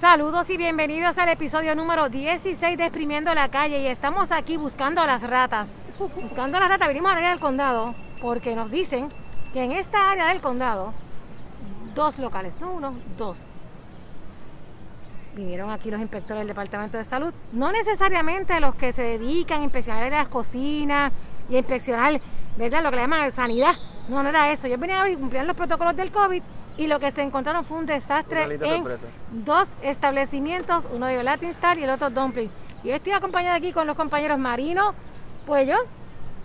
Saludos y bienvenidos al episodio número 16 de Exprimiendo la Calle y estamos aquí buscando a las ratas. Buscando a las ratas, venimos al área del condado porque nos dicen que en esta área del condado, dos locales, no uno, dos. Vinieron aquí los inspectores del Departamento de Salud, no necesariamente los que se dedican a inspeccionar las cocinas y a inspeccionar, ¿verdad? Lo que le llaman sanidad. No, no era eso. Yo venía a cumplir los protocolos del COVID y lo que se encontraron fue un desastre en dos establecimientos, uno de Latin Star y el otro Dumpling. Y estoy acompañada aquí con los compañeros Marino Puello.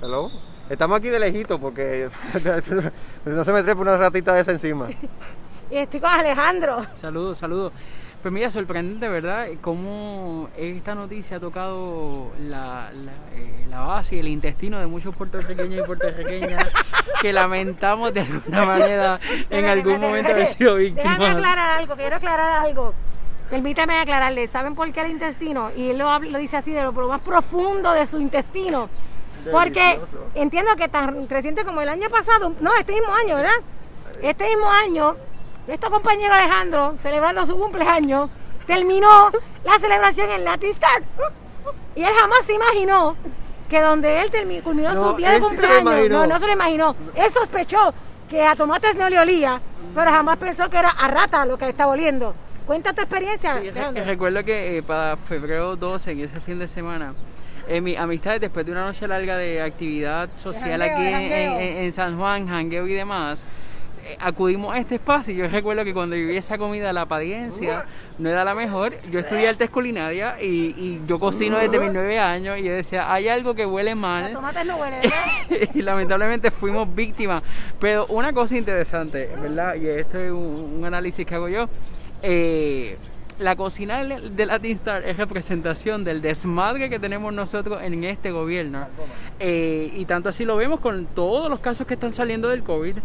Hello. Estamos aquí de lejito porque no se me trepa una ratita de esa encima. y estoy con Alejandro. Saludos, saludos. Pues mira, sorprendente, ¿verdad? Cómo esta noticia ha tocado la, eh, la, base y el intestino de muchos puertorriqueños y puertorriqueñas que lamentamos de alguna manera en algún momento haber sido víctimas. Déjame aclarar algo, quiero aclarar algo. Permítame aclararle, ¿saben por qué el intestino? Y él lo, lo dice así, de lo más profundo de su intestino. Porque entiendo que tan reciente como el año pasado, no, este mismo año, ¿verdad? Este mismo año nuestro compañero Alejandro, celebrando su cumpleaños, terminó la celebración en Latin Star. Y él jamás se imaginó que donde él culminó su día de cumpleaños, no, no se lo imaginó. Él sospechó que a tomates no le olía, pero jamás pensó que era a rata lo que estaba oliendo. Cuenta tu experiencia. Sí, recuerdo que eh, para febrero 12, en ese fin de semana, eh, mi amistad después de una noche larga de actividad social aquí en, San Juan, jangueo y demás, acudimos a este espacio y yo recuerdo que cuando viví esa comida, la apariencia no era la mejor. Yo estudié artes culinarias y, y yo cocino desde mis nueve años y yo decía, hay algo que huele mal. Los tomates no huelen, ¿verdad? y lamentablemente fuimos víctimas. Pero una cosa interesante, ¿verdad? Y esto es un, un análisis que hago yo. Eh, la cocina de Latin Star es representación del desmadre que tenemos nosotros en este gobierno. Eh, y tanto así lo vemos con todos los casos que están saliendo del COVID,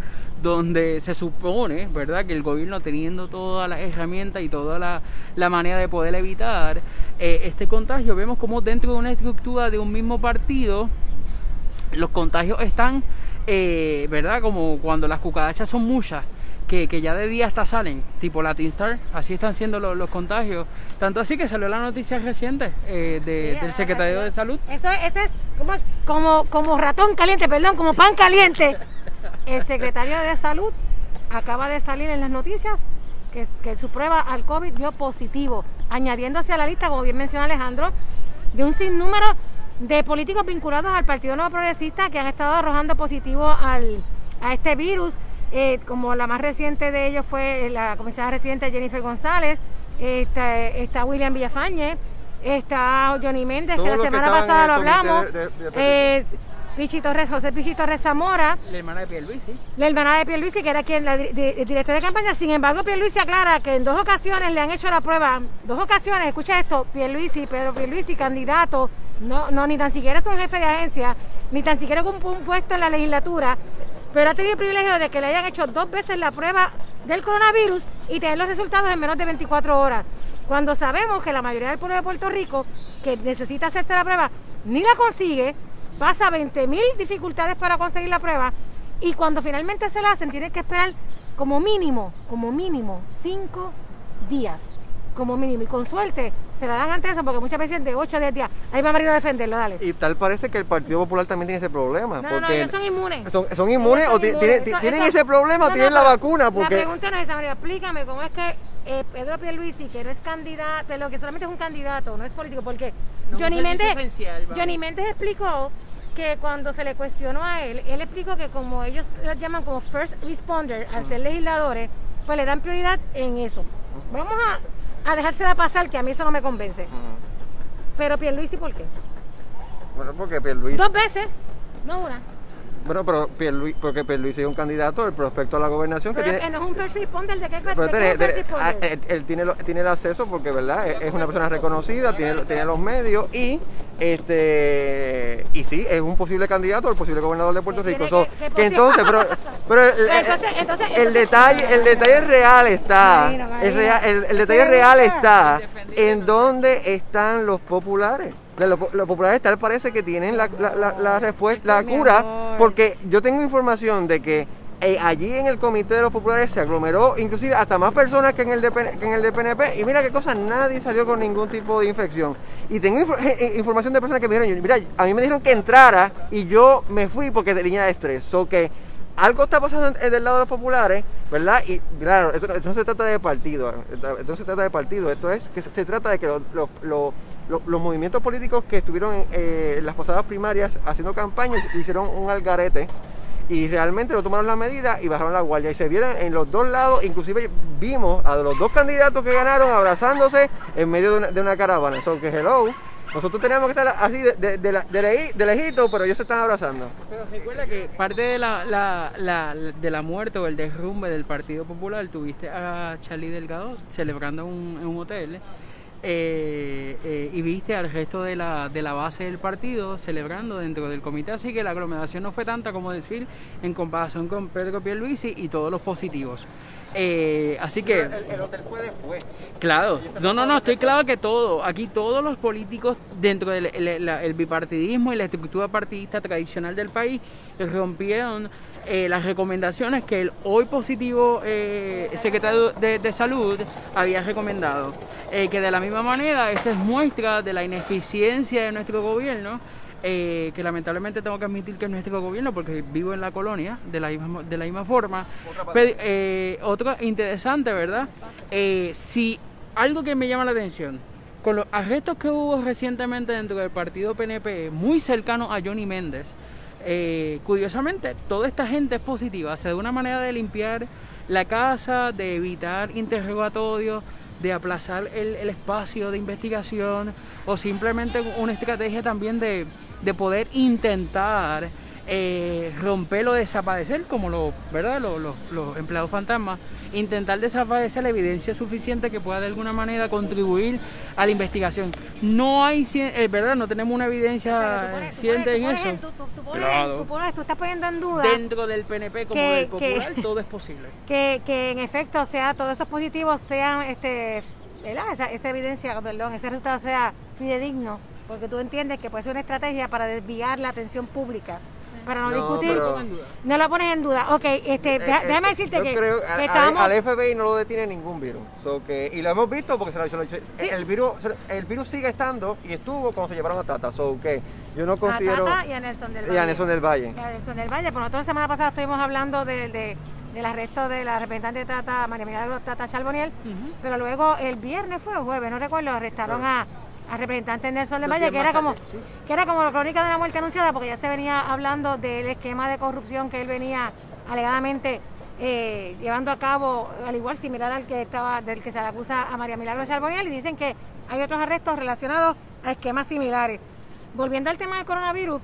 donde se supone, ¿verdad?, que el gobierno teniendo todas las herramientas y toda la, manera de poder evitar eh, este contagio, vemos como dentro de una estructura de un mismo partido, los contagios están, eh, ¿verdad?, como cuando las cucarachas son muchas que, ya de día hasta salen, tipo Latin Star, así están siendo los, contagios. Tanto así que salió la noticia reciente eh, del secretario de Salud. Eso, es como, como, como ratón caliente, perdón, como pan caliente. El secretario de Salud acaba de salir en las noticias que, que su prueba al COVID dio positivo, añadiéndose a la lista, como bien mencionó Alejandro, de un sinnúmero de políticos vinculados al Partido Nuevo Progresista que han estado arrojando positivo al, a este virus eh, como la más reciente de ellos fue la comisionada residente Jennifer González, está, William Villafañe, está Johnny Méndez, que la semana pasada lo hablamos, eh, Pichi Torres, José Pichi Torres Zamora. La hermana de Pierluisi. La hermana de Pierluisi, que era quien, la directora de campaña. Sin embargo, Pierluisi aclara que en dos ocasiones le han hecho la prueba, dos ocasiones, escucha esto, Pierluisi, Pedro Pierluisi, candidato, no, no, ni tan siquiera es un jefe de agencia, ni tan siquiera un puesto en la legislatura, pero ha tenido el privilegio de que le hayan hecho dos veces la prueba del coronavirus y tener los resultados en menos de 24 horas. Cuando sabemos que la mayoría del pueblo de Puerto Rico que necesita hacerse la prueba ni la consigue, pasa 20 mil dificultades para conseguir la prueba y cuando finalmente se la hacen tienen que esperar como mínimo, como mínimo, cinco días como mínimo. Y con suerte se la dan antes eso, porque muchas veces de 8 a 10 días. Ahí va Marino a defenderlo, dale. Y tal parece que el Partido Popular también tiene ese problema. No, no, ellos son inmunes. ¿Son, son inmunes o tienen, ese problema o tienen la vacuna? Porque... La pregunta no es esa, María. Explícame cómo es que eh, Pedro Pierluisi, que no es candidato, lo que solamente es un candidato, no es político, porque Johnny, Méndez, Johnny Méndez explicó que cuando se le cuestionó a él, él explicó que como ellos lo llaman como first responder, al ser legisladores, pues le dan prioridad en eso. Vamos a a dejársela pasar, que a mí eso no me convence. Pero Pierluisi, ¿por qué? Bueno, porque Pierluisi... Dos veces, no una. Bueno, pero Pierluisi, porque Pierluisi es un candidato, el prospecto a la gobernación que tiene... que no es un first responder, ¿de qué, pero de, ah, él, tiene, tiene el acceso porque, ¿verdad? Es una persona reconocida, tiene, tiene los medios y este y sí, es un posible candidato, el posible gobernador de Puerto Rico. que, entonces, pero, pero el, detalle, el detalle real está, el, real, el, detalle real está en dónde están los populares. Los, populares tal parece que tienen la, la, la, respuesta, la cura, porque yo tengo información de que eh, allí en el comité de los populares se aglomeró inclusive hasta más personas que en el de, que en el de PNP y mira qué cosa, nadie salió con ningún tipo de infección. Y tengo eh, eh, información de personas que me dijeron, mira, a mí me dijeron que entrara y yo me fui porque tenía estrés. O que algo está pasando del lado de los populares, ¿verdad? Y claro, esto, no se trata de partido, esto no se trata de partido, esto es que se, trata de que los, movimientos políticos que estuvieron en las pasadas primarias haciendo campañas hicieron un algarete y realmente lo tomaron la medida y bajaron la guardia y se vieron en los dos lados, inclusive vimos a los dos candidatos que ganaron abrazándose en medio de una, caravana. Eso que hello. Nosotros teníamos que estar así de, de, lejito, pero ellos se están abrazando. Pero recuerda que parte de la, la, de la muerte o el derrumbe del Partido Popular tuviste a Charlie Delgado celebrando en un hotel eh, eh, y viste al resto de la, de la base del partido celebrando dentro del comité, así que la aglomeración no fue tanta como decir en comparación con Pedro Pierluisi y todos los positivos. Eh, así que... El, hotel fue después. Claro, no, no, no, estoy claro que todo, aquí todos los políticos dentro del el, bipartidismo y la estructura partidista tradicional del país rompieron las recomendaciones que el hoy positivo secretario de, de Salud había recomendado. Eh, que de la misma manera esta es muestra de la ineficiencia de nuestro gobierno, eh, que lamentablemente tengo que admitir que es nuestro gobierno porque vivo en la colonia de la misma, de la misma forma. Pero, eh, otro interesante, ¿verdad? si algo que me llama la atención, con los arrestos que hubo recientemente dentro del partido PNP, muy cercano a Johnny Méndez, curiosamente, toda esta gente es positiva, se da una manera de limpiar la casa, de evitar interrogatorios, de aplazar el, espacio de investigación o simplemente una estrategia también de, poder intentar eh, romper o desaparecer, como lo, ¿verdad? Los, empleados fantasmas, intentar desaparecer la evidencia suficiente que pueda de alguna manera contribuir a la investigación. No hay, eh, ¿verdad? No tenemos una evidencia suficiente en eso. claro. tú, estás poniendo en duda. Dentro del PNP como del Popular, todo es posible. Que, que en efecto, sea, todos esos positivos sean, este, Esa, esa evidencia, perdón, ese resultado sea fidedigno, porque tú entiendes que puede ser una estrategia para desviar la atención pública para no, discutir. No lo pones en duda. Ok, este, eh, déjame eh, decirte que, creo, al FBI no lo detiene ningún virus. que, y lo hemos visto porque se lo, se el, virus, el virus sigue estando y estuvo cuando se llevaron a Tata. So que yo no considero. A Tata y a Nelson del Valle. Y a Nelson del Valle. Y a Nelson del Valle. Por nosotros la semana pasada estuvimos hablando de, de del arresto de la representante de Tata, María Milagro Tata Charboniel, pero luego el viernes fue o jueves, no recuerdo, arrestaron a al representante Nelson de Valle, que era como que era como la crónica de la muerte anunciada, porque ya se venía hablando del esquema de corrupción que él venía alegadamente eh, llevando a cabo, al igual similar al que estaba, del que se le acusa a María Milagro Charboniel, y dicen que hay otros arrestos relacionados a esquemas similares. Volviendo al tema del coronavirus,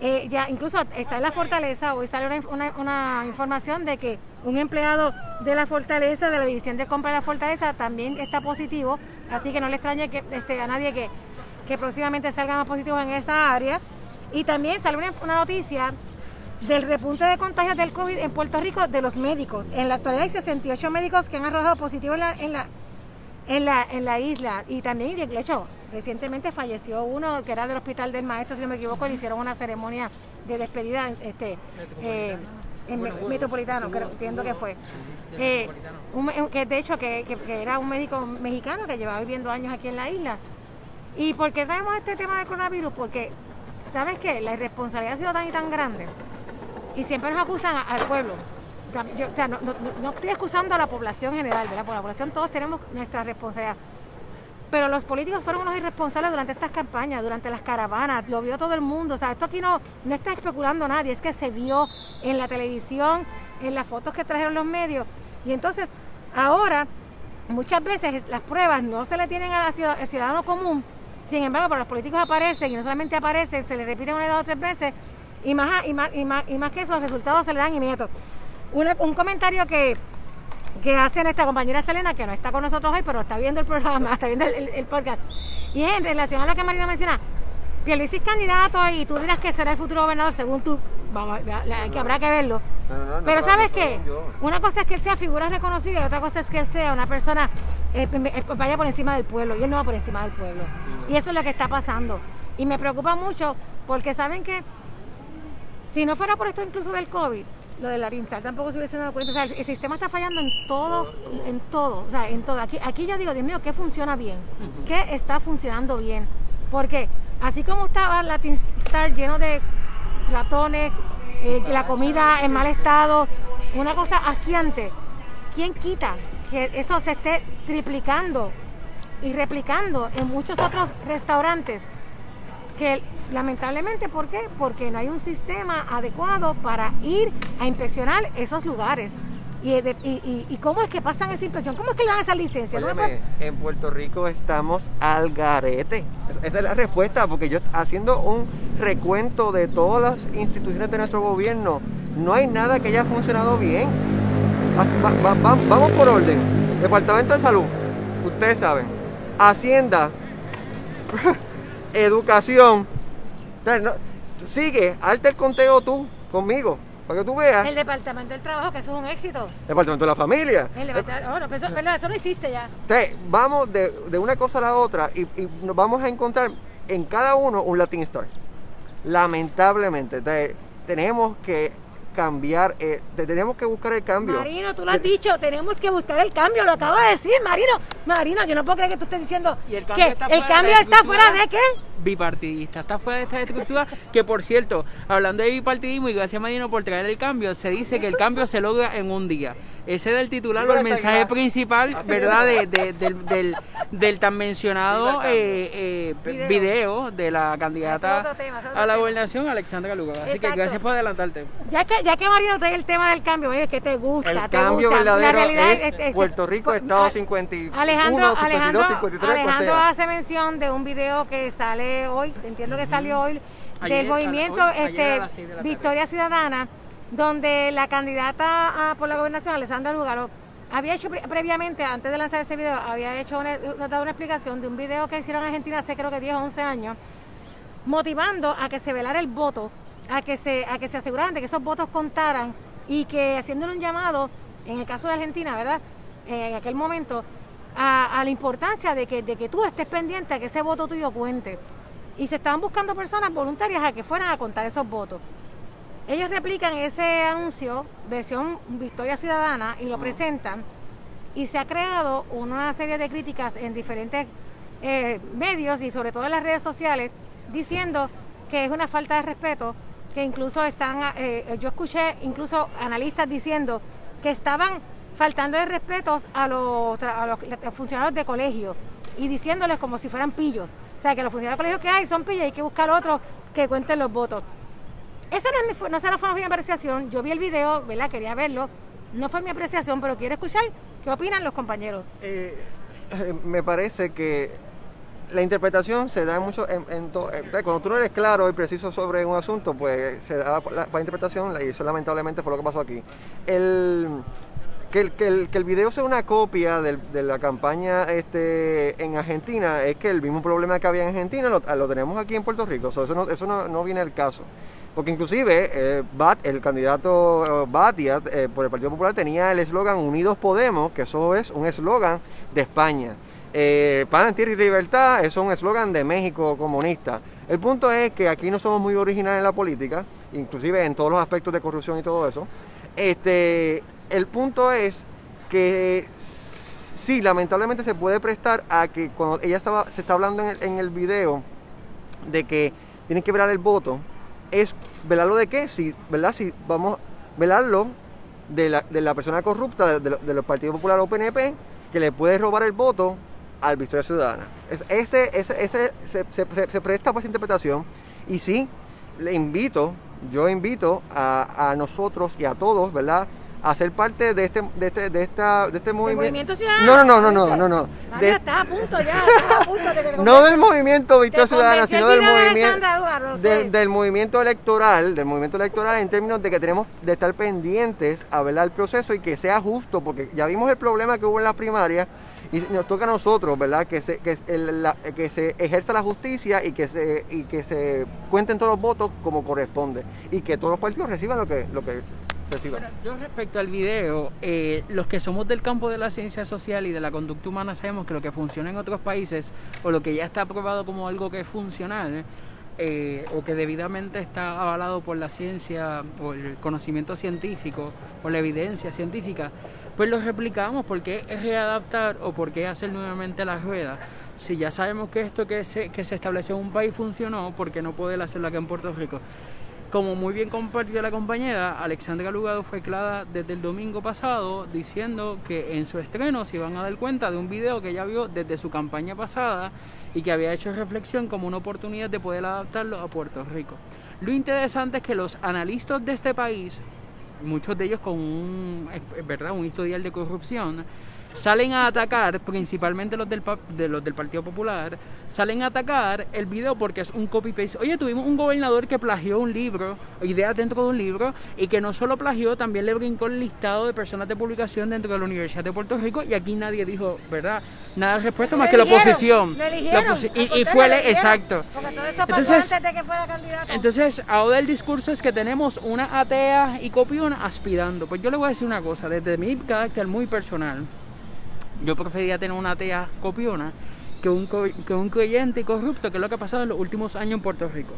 eh, ya incluso está en la fortaleza, hoy sale una, una, información de que un empleado de la fortaleza, de la división de compra de la fortaleza, también está positivo, así que no le extrañe que, este, a nadie que, que próximamente salga más positivos en esa área. Y también sale una, una noticia del repunte de contagios del COVID en Puerto Rico de los médicos. En la actualidad hay 68 médicos que han arrojado positivo en la, en la, en la, en la isla. Y también, de hecho, recientemente falleció uno que era del Hospital del Maestro, si no me equivoco, le hicieron una ceremonia de despedida este, eh, en Metropolitano, creo, entiendo que fue. Eh, que de hecho que, que, era un médico mexicano que llevaba viviendo años aquí en la isla. ¿Y por qué traemos este tema del coronavirus? Porque, ¿sabes qué? La irresponsabilidad ha sido tan y tan grande. Y siempre nos acusan al pueblo yo, no, estoy excusando a la población general, ¿verdad? Por la población todos tenemos nuestra responsabilidad. Pero los políticos fueron unos irresponsables durante estas campañas, durante las caravanas, lo vio todo el mundo. O sea, esto aquí no, no está especulando nadie, es que se vio en la televisión, en las fotos que trajeron los medios. Y entonces, ahora, muchas veces las pruebas no se le tienen al ciudadano común, sin embargo, para los políticos aparecen, y no solamente aparecen, se les repiten una, dos o tres veces, y más, y más, y más, y más que eso, los resultados se le dan inmediatos un comentario que, que hace nuestra compañera Selena, que no está con nosotros hoy, pero está viendo el programa, está viendo el, podcast. Y es en relación a lo que Marina menciona. Pierluisi es candidato y tú dirás que será el futuro gobernador según tú. Vamos, que habrá que verlo. pero ¿sabes qué? Una cosa es que él sea figura reconocida y otra cosa es que él sea una persona eh, vaya por encima del pueblo y él no va por encima del pueblo. Y eso es lo que está pasando. Y me preocupa mucho porque saben que si no fuera por esto incluso del COVID, lo de la Rinstar tampoco se hubiese dado cuenta. O sea, el, el sistema está fallando en todos, en todo, o sea, en todo. Aquí, aquí yo digo, Dios mío, ¿qué funciona bien? ¿Qué está funcionando bien? Porque así como estaba la Star lleno de ratones, eh, la comida en mal estado, una cosa asquiante, ¿quién quita que eso se esté triplicando y replicando en muchos otros restaurantes? Que lamentablemente, ¿por qué? Porque no hay un sistema adecuado para ir a inspeccionar esos lugares. ¿Y, de- y, y- y cómo es que pasan esa inspección? ¿Cómo es que le dan esa licencia? ¿No en Puerto Rico estamos al garete. Es- Esa es la respuesta, porque yo haciendo un recuento de todas las instituciones de nuestro gobierno, no hay nada que haya funcionado bien. Va- va- va- vamos por orden. Departamento de Salud, ustedes saben. Hacienda, Educación. No- sigue, alta el conteo tú, conmigo, para que tú veas. El Departamento del Trabajo, que eso es un éxito. Departamento de la Familia. El departamento, oh, no, pero eso, no existe ya. Vamos de, de una cosa a la otra y, y nos vamos a encontrar en cada uno un Latin Star. Lamentablemente, tenemos que cambiar, eh, te- tenemos que buscar el cambio. Marino, tú lo has dicho, tenemos que buscar el cambio, lo acaba de decir, Marino. Marino, yo no puedo creer que tú estés diciendo Y el cambio que está el fuera de cambio está fuera de qué? bipartidista, está fuera de esta estructura que por cierto, hablando de bipartidismo y gracias Marino por traer el cambio, se dice que el cambio se logra en un día. Ese es el titular o el mensaje principal, ¿verdad? De- de- del, del, del tan mencionado eh, eh, Video. video de la es candidata otro tema, ese es otro a la tema. gobernación, Alexandra Lugar. Así que gracias por adelantarte. Ya que, ya que Marino trae el tema del cambio, oye, que te gusta, El te cambio gusta. La verdadero realidad es Puerto Rico, pues, Estado a- 51, Alejandro, 52, Alejandro, 53, pues Alejandro hace mención de un video que sale hoy, entiendo que salió hoy, Ayer, del movimiento hoy, este, la. Victoria Ciudadana, donde la candidata a- por la gobernación, Alessandra Lugaro, había hecho pre- previamente, antes de lanzar ese video, había hecho una, dado una explicación de un video que hicieron en Argentina hace creo que 10 o 11 años, motivando a que se velara el voto, a que se, a que se aseguraran de que esos votos contaran y que haciéndole un llamado, en el caso de Argentina, ¿verdad? Eh, en aquel momento, a, a la importancia de que, de que tú estés pendiente a que ese voto tuyo cuente. Y se estaban buscando personas voluntarias a que fueran a contar esos votos. Ellos replican ese anuncio, versión Victoria Ciudadana, y lo presentan. Y se ha creado una serie de críticas en diferentes eh, medios y sobre todo en las redes sociales, diciendo que es una falta de respeto, que incluso están, eh, yo escuché incluso analistas diciendo que estaban faltando de respeto a los, a los funcionarios de colegio y diciéndoles como si fueran pillos. O sea, que los funcionarios de colegio que hay son pillos y hay que buscar otros que cuenten los votos. Esa no, es mi, no esa no fue mi apreciación. Yo vi el video, ¿verdad? Quería verlo. No fue mi apreciación, pero quiero escuchar qué opinan los compañeros. Eh, eh, me parece que la interpretación se da mucho en, en to- eh, cuando tú no eres claro y preciso sobre un asunto, pues se da la, la interpretación y eso lamentablemente fue lo que pasó aquí. El, que, el, que, el, que el video sea una copia de la campaña este, en Argentina es que el mismo problema que había en Argentina lo, lo tenemos aquí en Puerto Rico. So, eso no, eso no, no viene al caso. Porque inclusive eh, Bat, el candidato eh, Batia eh, por el Partido Popular tenía el eslogan Unidos Podemos, que eso es un eslogan de España. Eh, Pan, y Libertad, es un eslogan de México comunista. El punto es que aquí no somos muy originales en la política, inclusive en todos los aspectos de corrupción y todo eso. Este, el punto es que sí, lamentablemente se puede prestar a que cuando ella estaba, se está hablando en el, en el video de que tienen que velar el voto, es velarlo de qué, si, ¿verdad? Si vamos velarlo de la, de la persona corrupta de, de, los partidos Popular o PNP que le puede robar el voto al Victoria Ciudadana. Es- ese, ese, ese se, se- se- se presta para esa interpretación y sí, le invito, yo invito a, a nosotros y a todos, ¿verdad? A ser parte de este, de este, de esta, de este movimiento. Ciudadano? No, no, no, no, no, no, no. De- estás a punto ya, estás a punto de que te no del movimiento Victoria Ciudadana, sino el del de movimiento del, movimiento electoral, del movimiento electoral en términos de que tenemos de estar pendientes a ver el proceso y que sea justo, porque ya vimos el problema que hubo en las primarias y nos toca a nosotros, ¿verdad? Que se, que, el- la- que se ejerza la justicia y que se y que se cuenten todos los votos como corresponde y que todos los partidos reciban lo que lo que. Yo respecto al video, eh, los que somos del campo de la ciencia social y de la conducta humana sabemos que lo que funciona en otros países o lo que ya está aprobado como algo que es funcional eh, o que debidamente está avalado por la ciencia o el conocimiento científico o la evidencia científica, pues lo replicamos porque es readaptar o porque hacer nuevamente la rueda. Si ya sabemos que esto que se, que se estableció en un país funcionó, ¿por qué no poder hacerlo aquí en Puerto Rico? Como muy bien compartió la compañera, Alexandra Lugado fue clara desde el domingo pasado diciendo que en su estreno se iban a dar cuenta de un video que ella vio desde su campaña pasada y que había hecho reflexión como una oportunidad de poder adaptarlo a Puerto Rico. Lo interesante es que los analistas de este país, muchos de ellos con un, ¿verdad? un historial de corrupción, salen a atacar, principalmente los del, de los del Partido Popular, salen a atacar el video porque es un copy-paste. Oye, tuvimos un gobernador que plagió un libro, ideas dentro de un libro, y que no solo plagió, también le brincó el listado de personas de publicación dentro de la Universidad de Puerto Rico, y aquí nadie dijo, ¿verdad? Nada de respuesta más que la oposición. y, fue el, exacto. Entonces, antes de que fuera candidato. Entonces, ahora el discurso es que tenemos una atea y copiona aspirando. Pues yo le voy a decir una cosa, desde mi carácter muy personal yo prefería tener una atea copiona que un, que un creyente corrupto, que es lo que ha pasado en los últimos años en Puerto Rico.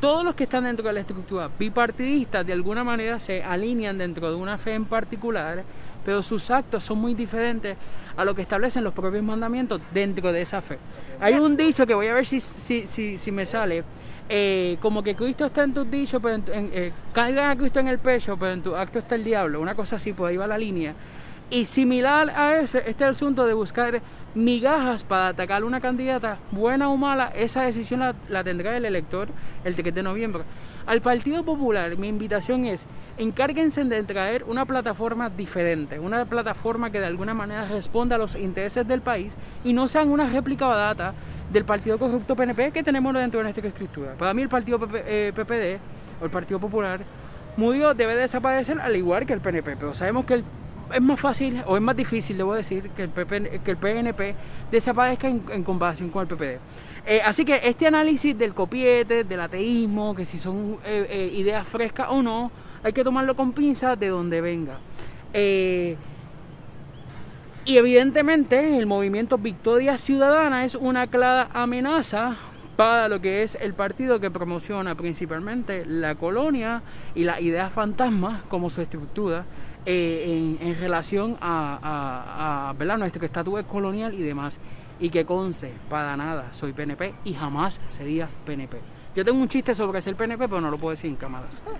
Todos los que están dentro de la estructura bipartidista de alguna manera se alinean dentro de una fe en particular, pero sus actos son muy diferentes a lo que establecen los propios mandamientos dentro de esa fe. Hay un dicho que voy a ver si, si, si, si me sale, eh, como que Cristo está en tus dichos, pero en, eh, a Cristo en el pecho, pero en tu acto está el diablo, una cosa así, por ahí va la línea. Y similar a ese, este es el asunto de buscar migajas para atacar una candidata, buena o mala, esa decisión la, tendrá el elector el 3 de noviembre. Al Partido Popular, mi invitación es, encárguense de traer una plataforma diferente, una plataforma que de alguna manera responda a los intereses del país y no sean una réplica barata del Partido Corrupto PNP que tenemos dentro de nuestra escritura. Para mí el Partido PPD eh, o el Partido Popular murió, debe desaparecer al igual que el PNP, pero sabemos que el es más fácil o es más difícil, debo decir, que el, que el PNP desaparezca en, comparación con el PPD. Eh, así que este análisis del copiete, del ateísmo, que si son eh, eh, ideas frescas o no, hay que tomarlo con pinzas de donde venga. y evidentemente el movimiento Victoria Ciudadana es una clara amenaza para lo que es el partido que promociona principalmente la colonia y las ideas fantasmas como su estructura eh, en, relación a, a, ¿verdad? nuestro estatus colonial y demás. Y que conce, para nada, soy PNP y jamás sería PNP. Yo tengo un chiste sobre ser PNP, pero no lo puedo decir en cámaras.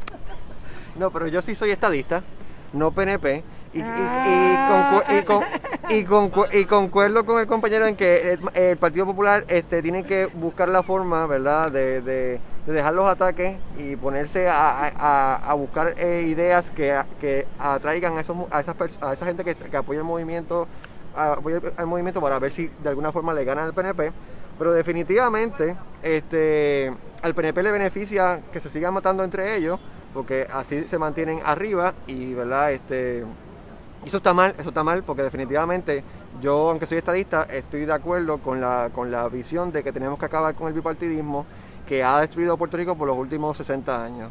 No, pero yo sí soy estadista, no PNP. Y, y, concuerdo con el compañero en que el, Partido Popular este, tiene que buscar la forma, ¿verdad?, de de dejar los ataques y ponerse a, buscar eh, ideas que, que atraigan a, esos, a, esas, a esa gente que, que apoya el movimiento apoya el, movimiento para ver si de alguna forma le ganan al PNP. Pero definitivamente este, al PNP le beneficia que se sigan matando entre ellos, porque así se mantienen arriba y verdad este eso está mal, eso está mal porque definitivamente yo, aunque soy estadista, estoy de acuerdo con la, con la visión de que tenemos que acabar con el bipartidismo que ha destruido Puerto Rico por los últimos 60 años.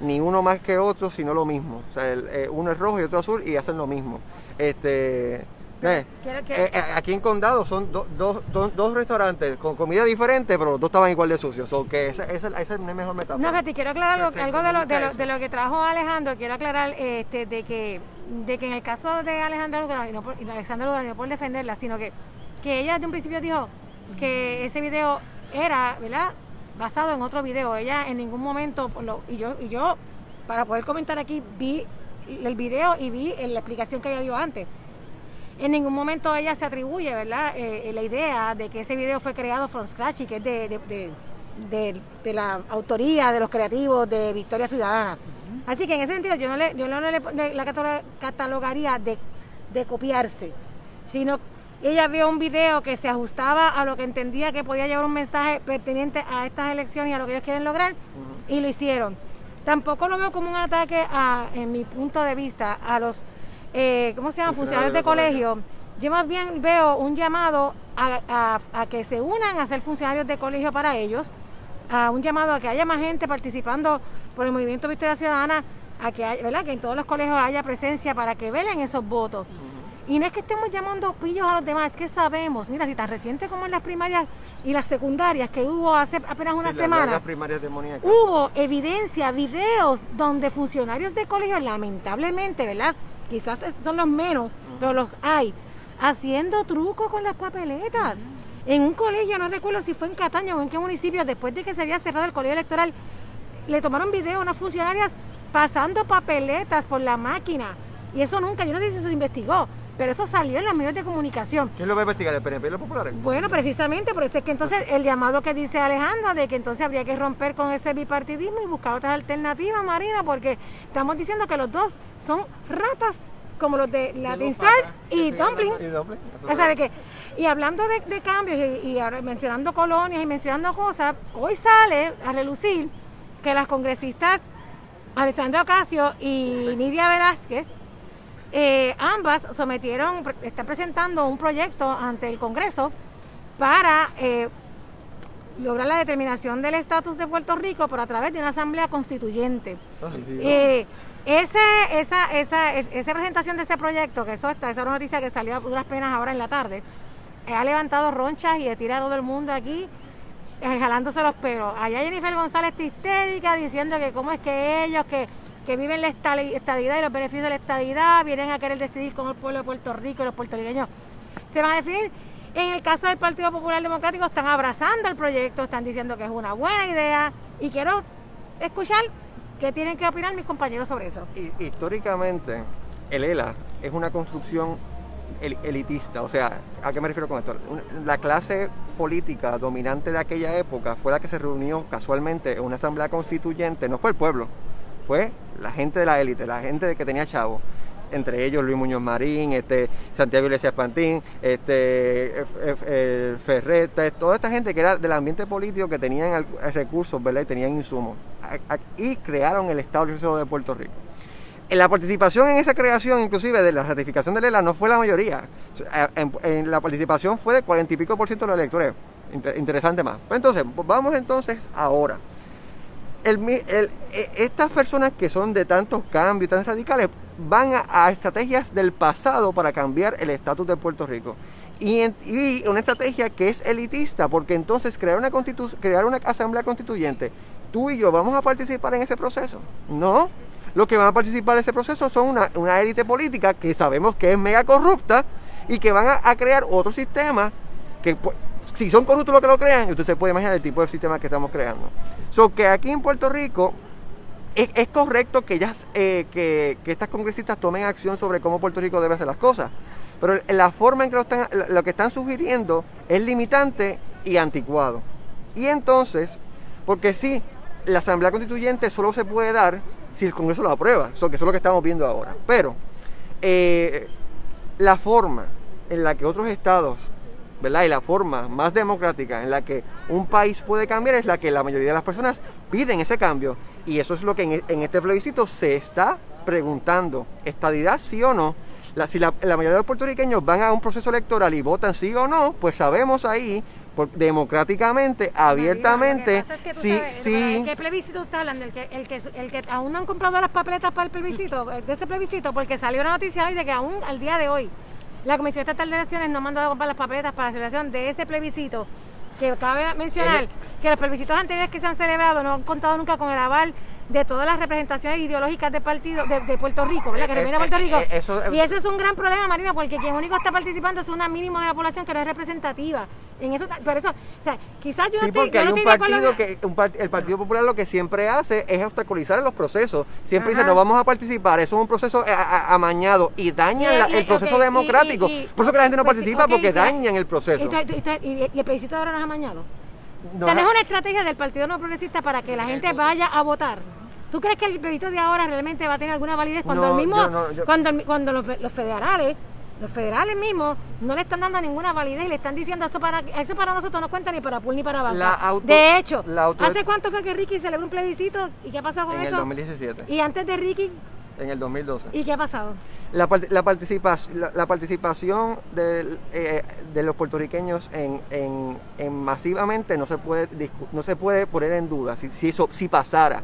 ni uno más que otro, sino lo mismo. O sea, eh, uno es rojo y otro azul y hacen lo mismo. Este, eh, eh, aquí en Condado son dos restaurantes con comida diferente, pero los dos estaban igual de sucios. O que esa, esa, esa, es la mejor metáfora. No, Betty, quiero aclarar algo, de, lo, de, lo, de, lo, que trajo Alejandro. Quiero aclarar este, de, que, de que en el caso de Alejandra Lugano, y, no por, y Alexandra Lugano, no por defenderla, sino que, que ella de un principio dijo que ese video era, ¿verdad? Basado en otro video. Ella en ningún momento, y, yo, y yo, para poder comentar aquí, vi el video y vi la explicación que ella dio antes. En ningún momento ella se atribuye, ¿verdad?, eh, eh, la idea de que ese video fue creado from scratch y que es de, de, la autoría de los creativos de Victoria Ciudadana. Así que en ese sentido yo no le, yo no le, la catalogaría de, de copiarse, sino ella vio un video que se ajustaba a lo que entendía que podía llevar un mensaje pertinente a estas elecciones y a lo que ellos quieren lograr y lo hicieron. Tampoco lo veo como un ataque, a, en mi punto de vista, a los, eh, ¿cómo se llaman? Funcionarios de colegio. Yo más bien veo un llamado a, que se unan a ser funcionarios de colegio para ellos, a un llamado a que haya más gente participando por el movimiento Victoria Ciudadana, a que, ¿verdad? que en todos los colegios haya presencia para que velen esos votos. Y no es que estemos llamando pillos a los demás, es que sabemos, mira, si tan reciente como en las primarias y las secundarias que hubo hace apenas una semana, hubo evidencia, videos donde funcionarios de colegios, lamentablemente, ¿verdad? Quizás son los menos, pero los hay, haciendo trucos con las papeletas. En un colegio, no recuerdo si fue en Cataño o en qué municipio, después de que se había cerrado el colegio electoral, le tomaron video a unas funcionarias pasando papeletas por la máquina. Y eso nunca, yo no sé si se investigó, pero eso salió en los medios de comunicación. ¿Quién lo va a investigar? ¿El PNP y los populares? Bueno, precisamente, por eso es que entonces el llamado que dice Alejandro de que entonces habría que romper con ese bipartidismo y buscar otras alternativas, Marina, porque estamos diciendo que los dos son ratas como los de la de y Dumpling. Y, dumpling, o sea, de que, y hablando de, cambios y, ahora mencionando colonias y mencionando cosas, hoy sale a relucir que las congresistas Alexandra Ocasio y Nidia Velázquez eh, ambas sometieron, están presentando un proyecto ante el Congreso para eh, lograr la determinación del estatus de Puerto Rico, por a través de una asamblea constituyente. Eh, ese, esa, esa, esa presentación de ese proyecto, que eso está, esa noticia que salió a duras penas ahora en la tarde, ha levantado ronchas y ha tirado todo el mundo aquí jalándose los pelos. Allá Jennifer González está histérica diciendo que cómo es que ellos que que viven la estadidad y los beneficios de la estadidad, vienen a querer decidir con el pueblo de Puerto Rico y los puertorriqueños se van a definir. En el caso del Partido Popular Democrático están abrazando el proyecto, están diciendo que es una buena idea y quiero escuchar qué tienen que opinar mis compañeros sobre eso. Históricamente, el ELA es una construcción elitista, o sea, ¿a qué me refiero con esto? La clase política dominante de aquella época fue la que se reunió casualmente en una asamblea constituyente, no fue el pueblo, fue la gente de la élite, la gente que tenía chavo entre ellos Luis Muñoz Marín, este, Santiago Iglesias Pantín, este, Ferreta, toda esta gente que era del ambiente político que tenían recursos, ¿verdad? Y tenían insumos. Y crearon el Estado de Puerto Rico. En la participación en esa creación, inclusive de la ratificación de Lela, no fue la mayoría. En, la participación fue de cuarenta y pico por ciento de los electores. interesante más. Pues entonces, vamos entonces ahora el, e, estas personas que son de tantos cambios, tan radicales, van a, estrategias del pasado para cambiar el estatus de Puerto Rico. Y, una estrategia que es elitista, porque entonces crear una, crear una asamblea constituyente, tú y yo vamos a participar en ese proceso. No, los que van a participar en ese proceso son una, una élite política que sabemos que es mega corrupta y que van a, crear otro sistema que pues, si son corruptos los que lo crean, usted se puede imaginar el tipo de sistema que estamos creando. So que aquí en Puerto Rico es, correcto que, ellas, eh, que, estas congresistas tomen acción sobre cómo Puerto Rico debe hacer las cosas. Pero la forma en que lo, están, lo que están sugiriendo es limitante y anticuado. Y entonces, porque sí, la Asamblea Constituyente solo se puede dar si el Congreso lo aprueba, so, que eso es lo que estamos viendo ahora. Pero eh, la forma en la que otros estados ¿verdad? Y la forma más democrática en la que un país puede cambiar es la que la mayoría de las personas piden ese cambio. Y eso es lo que en, e, este plebiscito se está preguntando. ¿Estadidad sí o no? si la, mayoría de los puertorriqueños van a un proceso electoral y votan sí o no, pues sabemos ahí democráticamente, abiertamente, sí, sí. ¿Qué plebiscito está hablando? El que, el, que, el que aún no han comprado las papeletas para el plebiscito, de ese plebiscito, porque salió una noticia hoy de que aún al día de hoy la Comisión Estatal de Elecciones no ha mandado a comprar las papeletas para la celebración de ese plebiscito, que cabe mencionar que los plebiscitos anteriores que se han celebrado no han contado nunca con el aval de todas las representaciones ideológicas de partido de, Puerto Rico, ¿verdad? Que representa Puerto Rico. y ese es un gran problema, Marina, porque quien único está participando es una mínimo de la población que no es representativa. En eso, por eso, o sea, quizás yo sí, no porque hay un partido que el Partido Popular lo que siempre hace es obstaculizar los procesos. Siempre dice no vamos a participar, eso es un proceso eh, amañado y daña el proceso democrático. por eso que la gente no pues participa porque dañan el proceso. ¿Y, el plebiscito ahora no es amañado? No, o sea, no es una estrategia del Partido No Progresista para que la gente vaya a votar. ¿Tú crees que el plebiscito de ahora realmente va a tener alguna validez cuando el mismo, cuando, cuando los, federales, los federales mismos no le están dando ninguna validez y le están diciendo eso para eso para nosotros no cuenta ni para Pool ni para Banca. de hecho, ¿hace cuánto fue que Ricky celebró un plebiscito y qué ha pasado con eso? En el 2017. Y antes de Ricky en el 2012. ¿Y qué ha pasado? La, la, participación de, eh, de, los puertorriqueños en, en, masivamente no se puede no se puede poner en duda si, si eso si pasara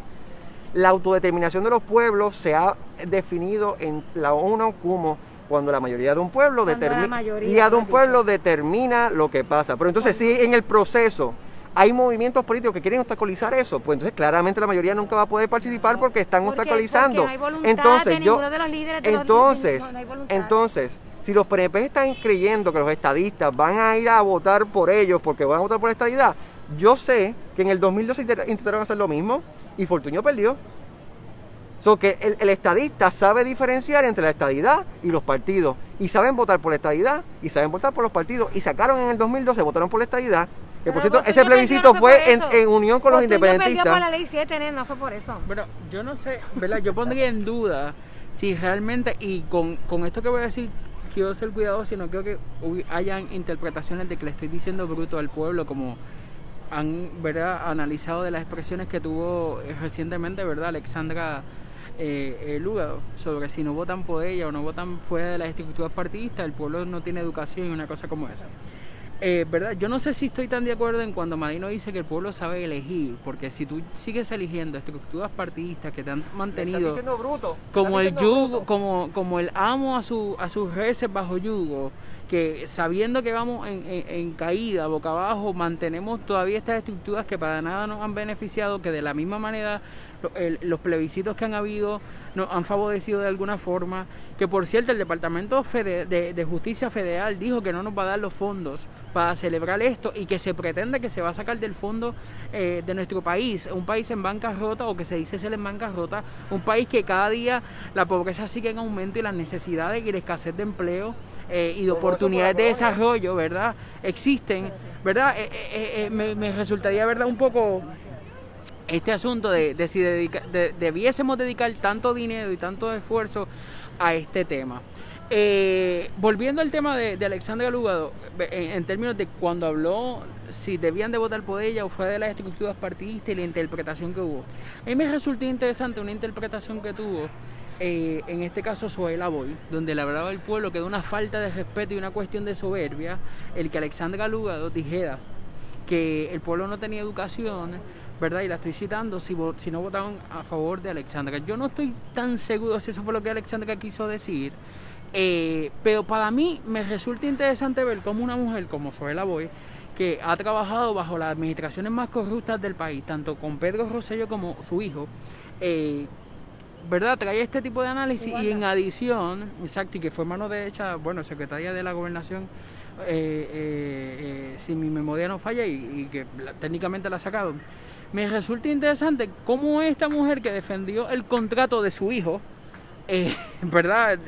la autodeterminación de los pueblos se ha definido en la ONU como cuando la mayoría de un pueblo determina de un pueblo determina lo que pasa. Pero entonces si en el proceso hay movimientos políticos que quieren obstaculizar eso, pues entonces claramente la mayoría nunca va a poder participar porque están Porque- obstaculizando. porque no hay voluntad entonces de yo ninguno de los líderes de los- entonces no- no hay voluntad. entonces si los PNP están creyendo que los estadistas van a ir a votar por ellos porque van a votar por la estadidad, yo sé que en el 2012 inter- intentaron hacer lo mismo y Fortuño perdió. So que el, el estadista sabe diferenciar entre la estadidad y los partidos. Y saben votar por la estadidad y saben votar por los partidos. Y sacaron en el 2012, votaron por la estadidad. Que por cierto, ese plebiscito fue en, en unión con los Fortuño perdió independentistas. por la ley 7, nene, no fue por eso. Bueno, yo no sé, ¿verdad? Yo pondría en duda si realmente, y con, con esto que voy a decir, quiero ser cuidadoso, no creo que hayan interpretaciones de que le estoy diciendo bruto al pueblo, como han ¿verdad? analizado de las expresiones que tuvo eh, recientemente, ¿verdad? Alexandra eh, eh, Lúgado, sobre si no votan por ella o no votan fuera de las estructuras partidistas, el pueblo no tiene educación y una cosa como esa. Eh, ¿verdad? Yo no sé si estoy tan de acuerdo en cuando Madino dice que el pueblo sabe elegir, porque si tú sigues eligiendo estructuras partidistas que te han mantenido bruto. como el yugo, bruto. como, como el amo a su a sus reces bajo yugo, que sabiendo que vamos en, caída, boca abajo, mantenemos todavía estas estructuras que para nada nos han beneficiado, que de la misma manera los plebiscitos que han habido nos han favorecido de alguna forma, que por cierto el Departamento de Justicia Federal dijo que no nos va a dar los fondos para celebrar esto y que se pretende que se va a sacar del fondo eh, de nuestro país, un país en bancarrota o que se dice ser en bancarrota, un país que cada día la pobreza sigue en aumento y las necesidades y la escasez de empleo eh, y de oportunidades por de desarrollo, ¿verdad? Existen, ¿verdad? Eh, eh, eh, me, resultaría, ¿verdad? Un poco este asunto de, si dedica- de- debiésemos dedicar tanto dinero y tanto esfuerzo a este tema. Volviendo al tema de, de Alexandra Lugado, en, en términos de cuando habló si debían de votar por ella o fuera de las estructuras partidistas y la interpretación que hubo. A mí me resultó interesante una interpretación que tuvo, eh, en este caso Zoela Boy, donde le hablaba al pueblo que de una falta de respeto y una cuestión de soberbia, el que Alexandra Lugado dijera que el pueblo no tenía educación, ¿verdad? Y la estoy citando si, no votaban a favor de Alexandra. Yo no estoy tan seguro si eso fue lo que Alexandra quiso decir, eh, pero para mí me resulta interesante ver cómo una mujer como Zoela Boy, que ha trabajado bajo las administraciones más corruptas del país, tanto con Pedro Rosselló como su hijo, eh, ¿verdad? Trae este tipo de análisis y en adición, exacto, y que fue mano derecha, bueno, secretaria de la gobernación, eh, eh, eh, si mi memoria no falla y, y que la- técnicamente la ha sacado. Me resulta interesante cómo esta mujer que defendió el contrato de su hijo, eh, ¿verdad?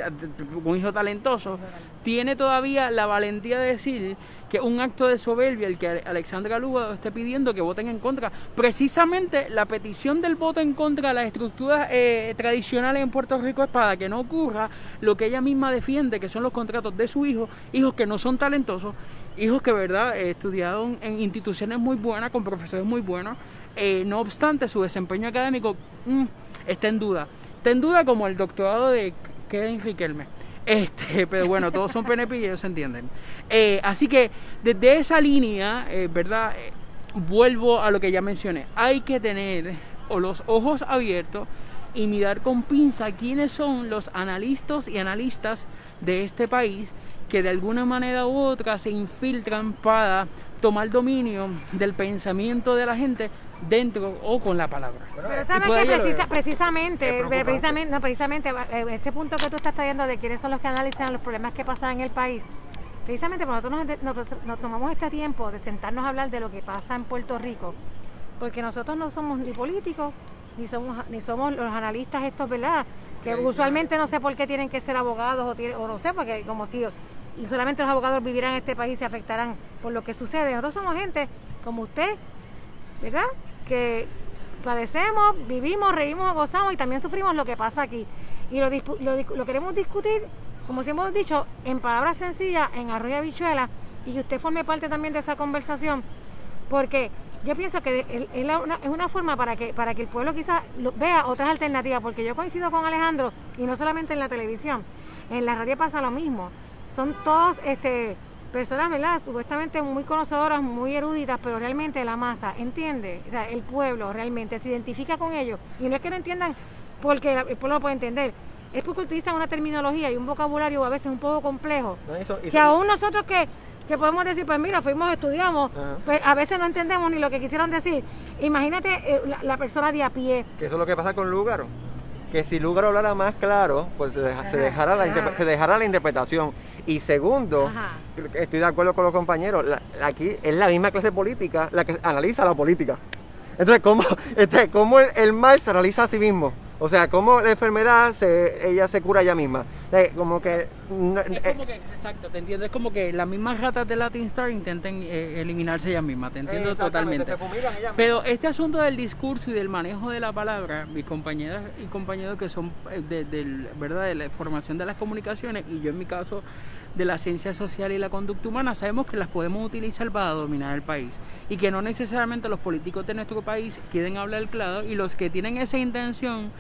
Un hijo talentoso, tiene todavía la valentía de decir que un acto de soberbia el que Alexandra Lugo esté pidiendo que voten en contra. Precisamente la petición del voto en contra de las estructuras eh, tradicionales en Puerto Rico es para que no ocurra lo que ella misma defiende, que son los contratos de su hijo, hijos que no son talentosos, hijos que, ¿verdad?, eh, estudiaron en instituciones muy buenas, con profesores muy buenos, eh, no obstante su desempeño académico mm, está en duda. Está en duda como el doctorado de Kevin Riquelme. Este, pero bueno, todos son PNP y ellos se entienden. Eh, así que desde esa línea, eh, ¿verdad? Eh, vuelvo a lo que ya mencioné. Hay que tener o los ojos abiertos y mirar con pinza quiénes son los analistas y analistas de este país que de alguna manera u otra se infiltran para tomar dominio del pensamiento de la gente dentro o con la palabra. Pero sabes que precisa- precisamente, preocupante. precisamente, no, precisamente eh, ese punto que tú estás trayendo de quiénes son los que analizan los problemas que pasan en el país, precisamente porque nosotros nos, nos- nos tomamos este tiempo de sentarnos a hablar de lo que pasa en Puerto Rico, porque nosotros no somos ni políticos, ni somos ni somos los analistas estos, ¿verdad? Que usualmente no sé por qué tienen que ser abogados o, tiene- o no sé, porque como si solamente los abogados vivieran en este país y se afectaran por lo que sucede. Nosotros somos gente como usted, ¿verdad? Que padecemos, vivimos, reímos, gozamos y también sufrimos lo que pasa aquí. Y lo, lo, lo queremos discutir, como siempre hemos dicho, en palabras sencillas, en arroyo habichuela, y que usted forme parte también de esa conversación, porque yo pienso que es, una, es una forma para que, para que el pueblo quizás vea otras alternativas, porque yo coincido con Alejandro, y no solamente en la televisión, en la radio pasa lo mismo. Son todos este, personas, ¿verdad? Supuestamente muy conocedoras, muy eruditas, pero realmente la masa, ¿entiende? O sea, el pueblo realmente se identifica con ellos. Y no es que no entiendan porque el pueblo no puede entender. es porque utilizan una terminología y un vocabulario a veces un poco complejo. que aún nosotros que, que, podemos decir, pues mira, fuimos, estudiamos, pues a veces no entendemos ni lo que quisieron decir. Imagínate eh, la, persona de a pie. Que eso es lo que pasa con Lúgaro. Que si Lúgaro hablara más claro, pues se, dejará la se dejará la interpretación. Y segundo, estoy de acuerdo con los compañeros, aquí es la misma clase política la que analiza la política. Entonces, ¿cómo, este, cómo el, mal se realiza a sí mismo? O sea, cómo la enfermedad se, ella se cura ella misma. Como que, es como eh, que, exacto, te entiendo. Es como que las mismas ratas de Latin Star intenten eh, eliminarse ellas mismas. Te entiendo totalmente. Pero este asunto del discurso y del manejo de la palabra, mis compañeras y compañeros que son eh, de, ¿verdad? de la formación de las comunicaciones, y yo en mi caso de la ciencia social y la conducta humana, sabemos que las podemos utilizar para dominar el país y que no necesariamente los políticos de nuestro país quieren hablar claro y los que tienen esa intención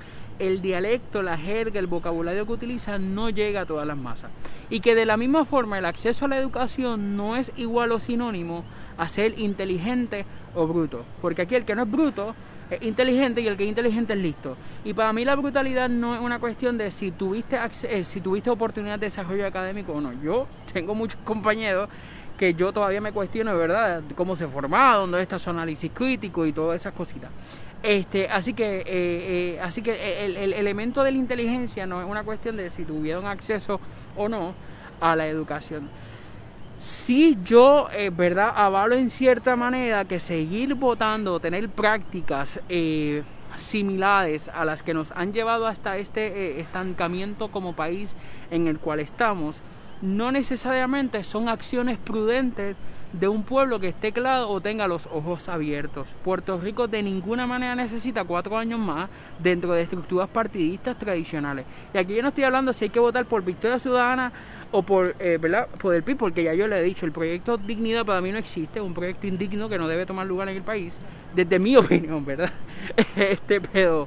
el dialecto, la jerga, el vocabulario que utilizan no llega a todas las masas. Y que de la misma forma el acceso a la educación no es igual o sinónimo a ser inteligente o bruto. Porque aquí el que no es bruto es inteligente y el que es inteligente es listo. Y para mí la brutalidad no es una cuestión de si tuviste, eh, si tuviste oportunidad de desarrollo académico o no. Yo tengo muchos compañeros que yo todavía me cuestiono, ¿verdad?, cómo se formaron, dónde está su análisis crítico y todas esas cositas. Este, así que, eh, eh, así que el, el, elemento de la inteligencia no es una cuestión de si tuvieron acceso o no a la educación. Si yo, eh, ¿verdad?, avalo en cierta manera que seguir votando, tener prácticas similares a las que nos han llevado hasta este estancamiento como país en el cual estamos, no necesariamente son acciones prudentes de un pueblo que esté claro o tenga los ojos abiertos. Puerto Rico de ninguna manera necesita cuatro años más dentro de estructuras partidistas tradicionales. Y aquí yo no estoy hablando si hay que votar por Victoria Ciudadana o por, eh, ¿verdad? por el PIB, porque ya yo le he dicho, el proyecto Dignidad para mí no existe, es un proyecto indigno que no debe tomar lugar en el país, desde mi opinión, ¿verdad? este, pero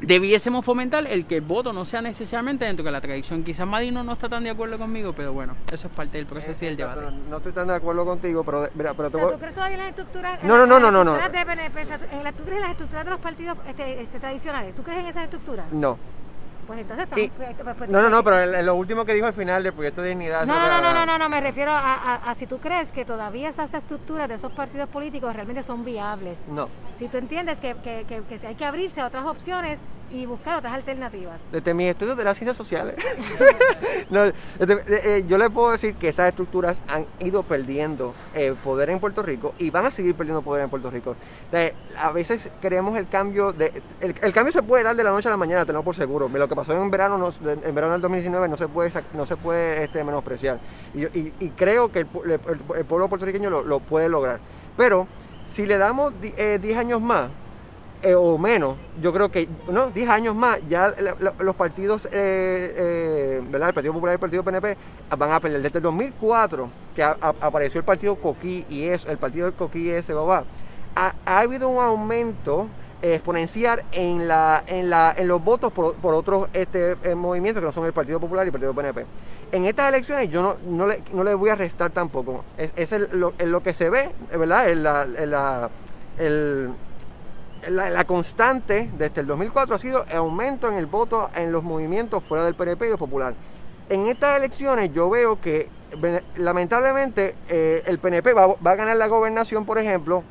debiésemos fomentar el que el voto no sea necesariamente dentro de la tradición. Quizás Madino no está tan de acuerdo conmigo, pero bueno, eso es parte del proceso y del debate. No estoy tan de acuerdo contigo, pero... Mira, pero ¿Tú crees todavía en las estructuras? No, no, no, no, no. ¿Tú crees en las estructuras de los partidos este, este, tradicionales? ¿Tú crees en esas estructuras? No. Pues entonces estamos... Pues, pues, pues, no, no, no, pero lo último que dijo al final del proyecto de dignidad... No, no, no, no, no, no, me refiero a, si tú crees que todavía esas estructuras de esos partidos políticos realmente son viables. No. Si tú entiendes que, que, que, que hay que abrirse a otras opciones y buscar otras alternativas. Desde mis estudios de las ciencias sociales, eh, yo le puedo decir que esas estructuras han ido perdiendo eh, poder en Puerto Rico y van a seguir perdiendo poder en Puerto Rico. a veces queremos el cambio, de, el, cambio se puede dar de la noche a la mañana, tenemos por seguro. Lo que pasó en verano, no, en verano del 2019 no se puede, no se puede este, menospreciar. Y, creo que el, pueblo puertorriqueño lo, puede lograr. Pero si le damos 10 eh, años más, eh, o menos, yo creo que, no, 10 años más, ya los partidos, eh, eh, ¿verdad? El Partido Popular y el Partido PNP van a perder. Desde el 2004, que apareció el Partido Coquí y eso, el Partido Coquí y ese, va, ha, ha habido un aumento exponencial en la en la en los votos por, otros este movimientos que no son el Partido Popular y el Partido PNP. En estas elecciones yo no, no, le, no le voy a restar tampoco. Es, es lo, lo, que se ve, ¿verdad? En el, la, constante desde el 2004 ha sido el aumento en el voto en los movimientos fuera del PNP y Popular. En estas elecciones yo veo que lamentablemente eh, el PNP va, va, a ganar la gobernación, por ejemplo,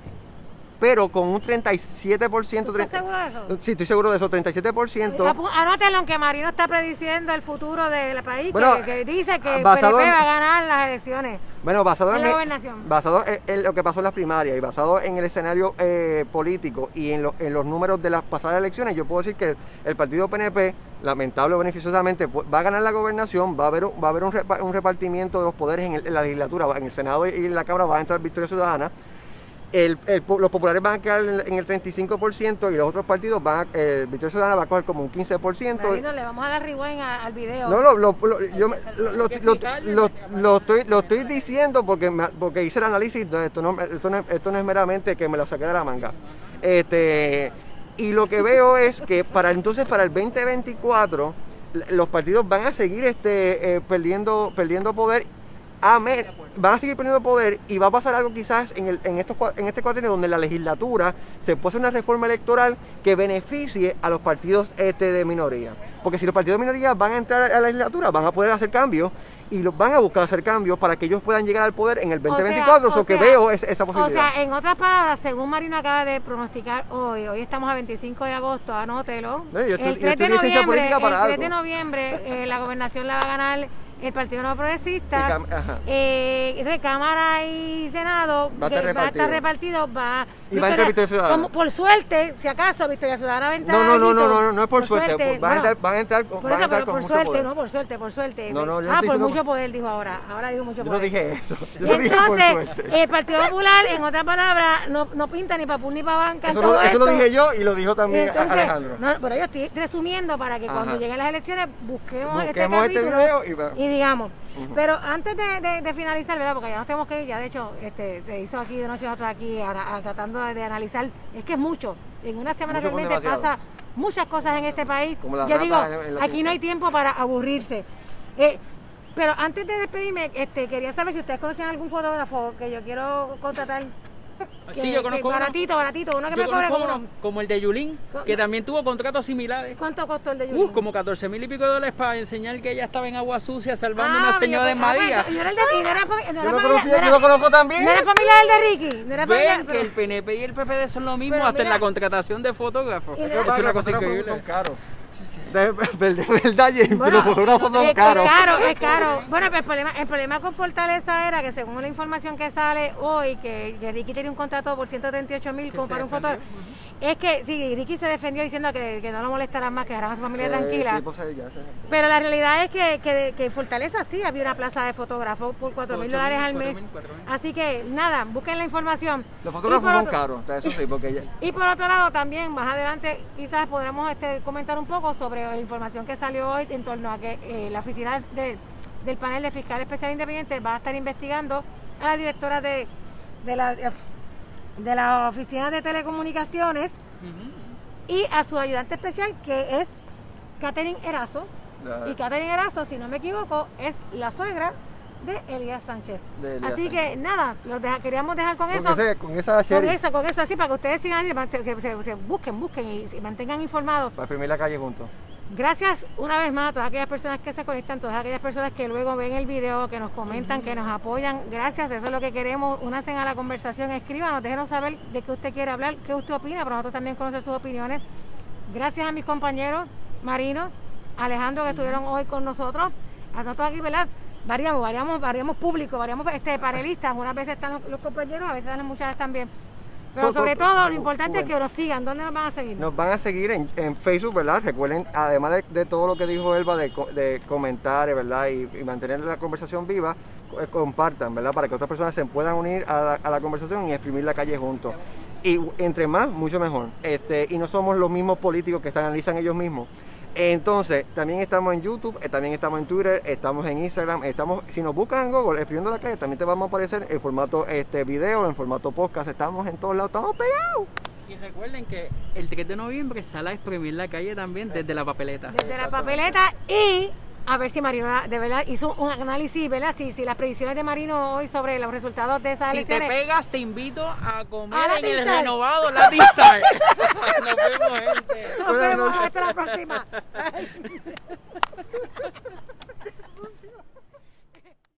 pero con un 37%. ¿Estás seguro de eso? Sí, estoy seguro de eso, 37%. Anótelo, que Marino está prediciendo el futuro del país, que, dice que el PNP va a ganar las elecciones. Bueno, basado en, la gobernación. basado en, lo que pasó en las primarias y basado en el escenario eh, político y en, en, los números de las pasadas elecciones, yo puedo decir que el, partido PNP, lamentable o beneficiosamente, va a ganar la gobernación, va a haber, va a haber un, repartimiento de los poderes en, en la legislatura, en el Senado y en la Cámara va a entrar Victoria Ciudadana el, los populares van a quedar en el 35% y los otros partidos van a, el Victoria Ciudadana va a coger como un 15%. le vamos a dar rewind al video. No, lo, lo, yo, lo, estoy, lo estoy diciendo porque, porque hice el análisis, esto no, esto, no, esto no es meramente que me lo saqué de la manga. Este, y lo que veo es que para entonces, para el 2024, los partidos van a seguir este, eh, perdiendo, perdiendo poder a me- van a seguir perdiendo poder y va a pasar algo quizás en, el, en, estos, en este cuatrienio donde la legislatura se puede hacer una reforma electoral que beneficie a los partidos este de minoría. Porque si los partidos de minoría van a entrar a la legislatura, van a poder hacer cambios y los van a buscar hacer cambios para que ellos puedan llegar al poder en el 2024. O sea, o que o sea, veo es- esa O posibilidad. sea, en otras palabras, según Marino acaba de pronosticar hoy, hoy estamos a 25 de agosto, anótelo. No, yo estoy- el yo 3 de estoy licencia noviembre, el 3 algo. de noviembre eh, la gobernación la va a ganar el Partido Nuevo Progresista. Eh, de Cámara y Senado Va a estar que va a estar repartido. repartido. Va, Y va a entrar Victoria Ciudadana. como por suerte, si acaso, Victoria Ciudadana va a entrar. No, no, no, no, no, no es por suerte, van a entrar- van a entrar con- por van a eso, entrar con por mucho suerte, poder. no, por suerte, por suerte. No, no, yo ah, por mucho poder, dijo ahora. Ahora dijo mucho Yo no poder. dije eso. Yo no dije por entonces, suerte. el Partido Popular, en otras palabras, no, no pinta ni para pun ni para banca. Eso, todo lo, eso lo dije yo y lo dijo también Entonces, Alejandro. No, pero yo estoy resumiendo para que cuando lleguen las elecciones busquemos, este Busquemos este capítulo video y digamos. Pero antes de, de- de finalizar, ¿verdad? Porque ya nos tenemos que ir, ya de hecho este, se hizo aquí de noche nosotros aquí a- a- tratando de, de analizar. Es que es mucho. En una semana Mucho realmente pasa muchas cosas en este país. Como la Yo digo, aquí no hay tiempo para aburrirse. Eh, pero antes de despedirme, este, quería saber si ustedes conocían algún fotógrafo que yo quiero contratar. Sí, Que- yo que conozco uno. Baratito, baratito, uno que Yo me cobre conozco como uno, como el de Yulín, que también tuvo contratos similares. ¿Cuánto costó el de Yulín? Uh, como 14 mil y pico de dólares para enseñar que ella estaba en agua sucia salvando Ah, una yo- señora de ah, María. pues, Yo era el de y no era, no Yo familia, no era- yo lo conozco también. no era familia del de Ricky. No era familia, Ven que el PNP y el PPD son lo mismo hasta en mira- la contratación de fotógrafos. Es una cosa increíble. Son caros. De, de- de verdad, James, Bueno, los fotógrafos son es, caros. Es caro, es caro. Bueno, pero el problema, el problema con Fortaleza era que según la información que sale hoy, que, que Ricky tenía un contrato por 138 mil se para un fotógrafo. Es que sí, Ricky se defendió diciendo que, que no lo molestarán más, que dejarán a su familia Eh, tranquila. tipo, se- ya se- Pero la realidad es que, que, que en Fortaleza sí había una plaza de fotógrafos por 4 mil dólares al mes. cuatro mil, cuatro mil. Así que nada, busquen la información. Los fotógrafos son otro- caros, eso sí, porque ya- y por otro lado también, más adelante quizás podremos este, comentar un poco sobre la información que salió hoy en torno a que eh, la oficina de- del panel de fiscal especial independiente va a estar investigando a la directora de, de, la, de la oficina de telecomunicaciones y a su ayudante especial que es Catherine Erazo. Y Catherine Erazo, si no me equivoco, es la suegra de Elías Sánchez. De Elías Así que nada, los deja- queríamos dejar con, con, eso. ese- con esa Con eso, con eso, así para que ustedes sigan, que se, se- se busquen, busquen y se mantengan informados. para exprimir la calle juntos. Gracias una vez más a todas aquellas personas que se conectan, todas aquellas personas que luego ven el video, que nos comentan, que nos apoyan. Gracias, eso es lo que queremos. Únanse a la conversación, escríbanos, déjenos saber de qué usted quiere hablar, qué usted opina, para nosotros también conocer sus opiniones. Gracias a mis compañeros, Marino, Alejandro, que estuvieron hoy con nosotros. A nosotros aquí, ¿verdad? Variamos, variamos, variamos público, variamos este, panelistas. Unas veces están los, compañeros, a veces están las muchachas también. Pero sobre so- todo, lo importante es que nos sigan. ¿Dónde nos van a seguir? Nos van a seguir en, en Facebook, ¿verdad? Recuerden, además de, de todo lo que dijo Elba, de, de comentar, ¿verdad? Y, y mantener la conversación viva, eh, compartan, ¿verdad? Para que otras personas se puedan unir a la, a la conversación y exprimir la calle juntos. Y entre más, mucho mejor. Este, y no somos los mismos políticos que se analizan ellos mismos. Entonces, también estamos en YouTube, eh, también estamos en Twitter, estamos en Instagram, estamos, si nos buscan en Google, escribiendo la calle, también te vamos a aparecer en formato este video, en formato podcast, estamos en todos lados, estamos pegados. Y recuerden que el 3 de noviembre sale a exprimir la calle también desde la papeleta. desde la papeleta y a ver si Marino de verdad hizo un análisis, ¿verdad? Si, si las predicciones de Marino hoy sobre los resultados de esa si. Si te pegas, te invito a comer a en el renovado Latin Star. Nos vemos, gente. Nos vemos, hasta la próxima.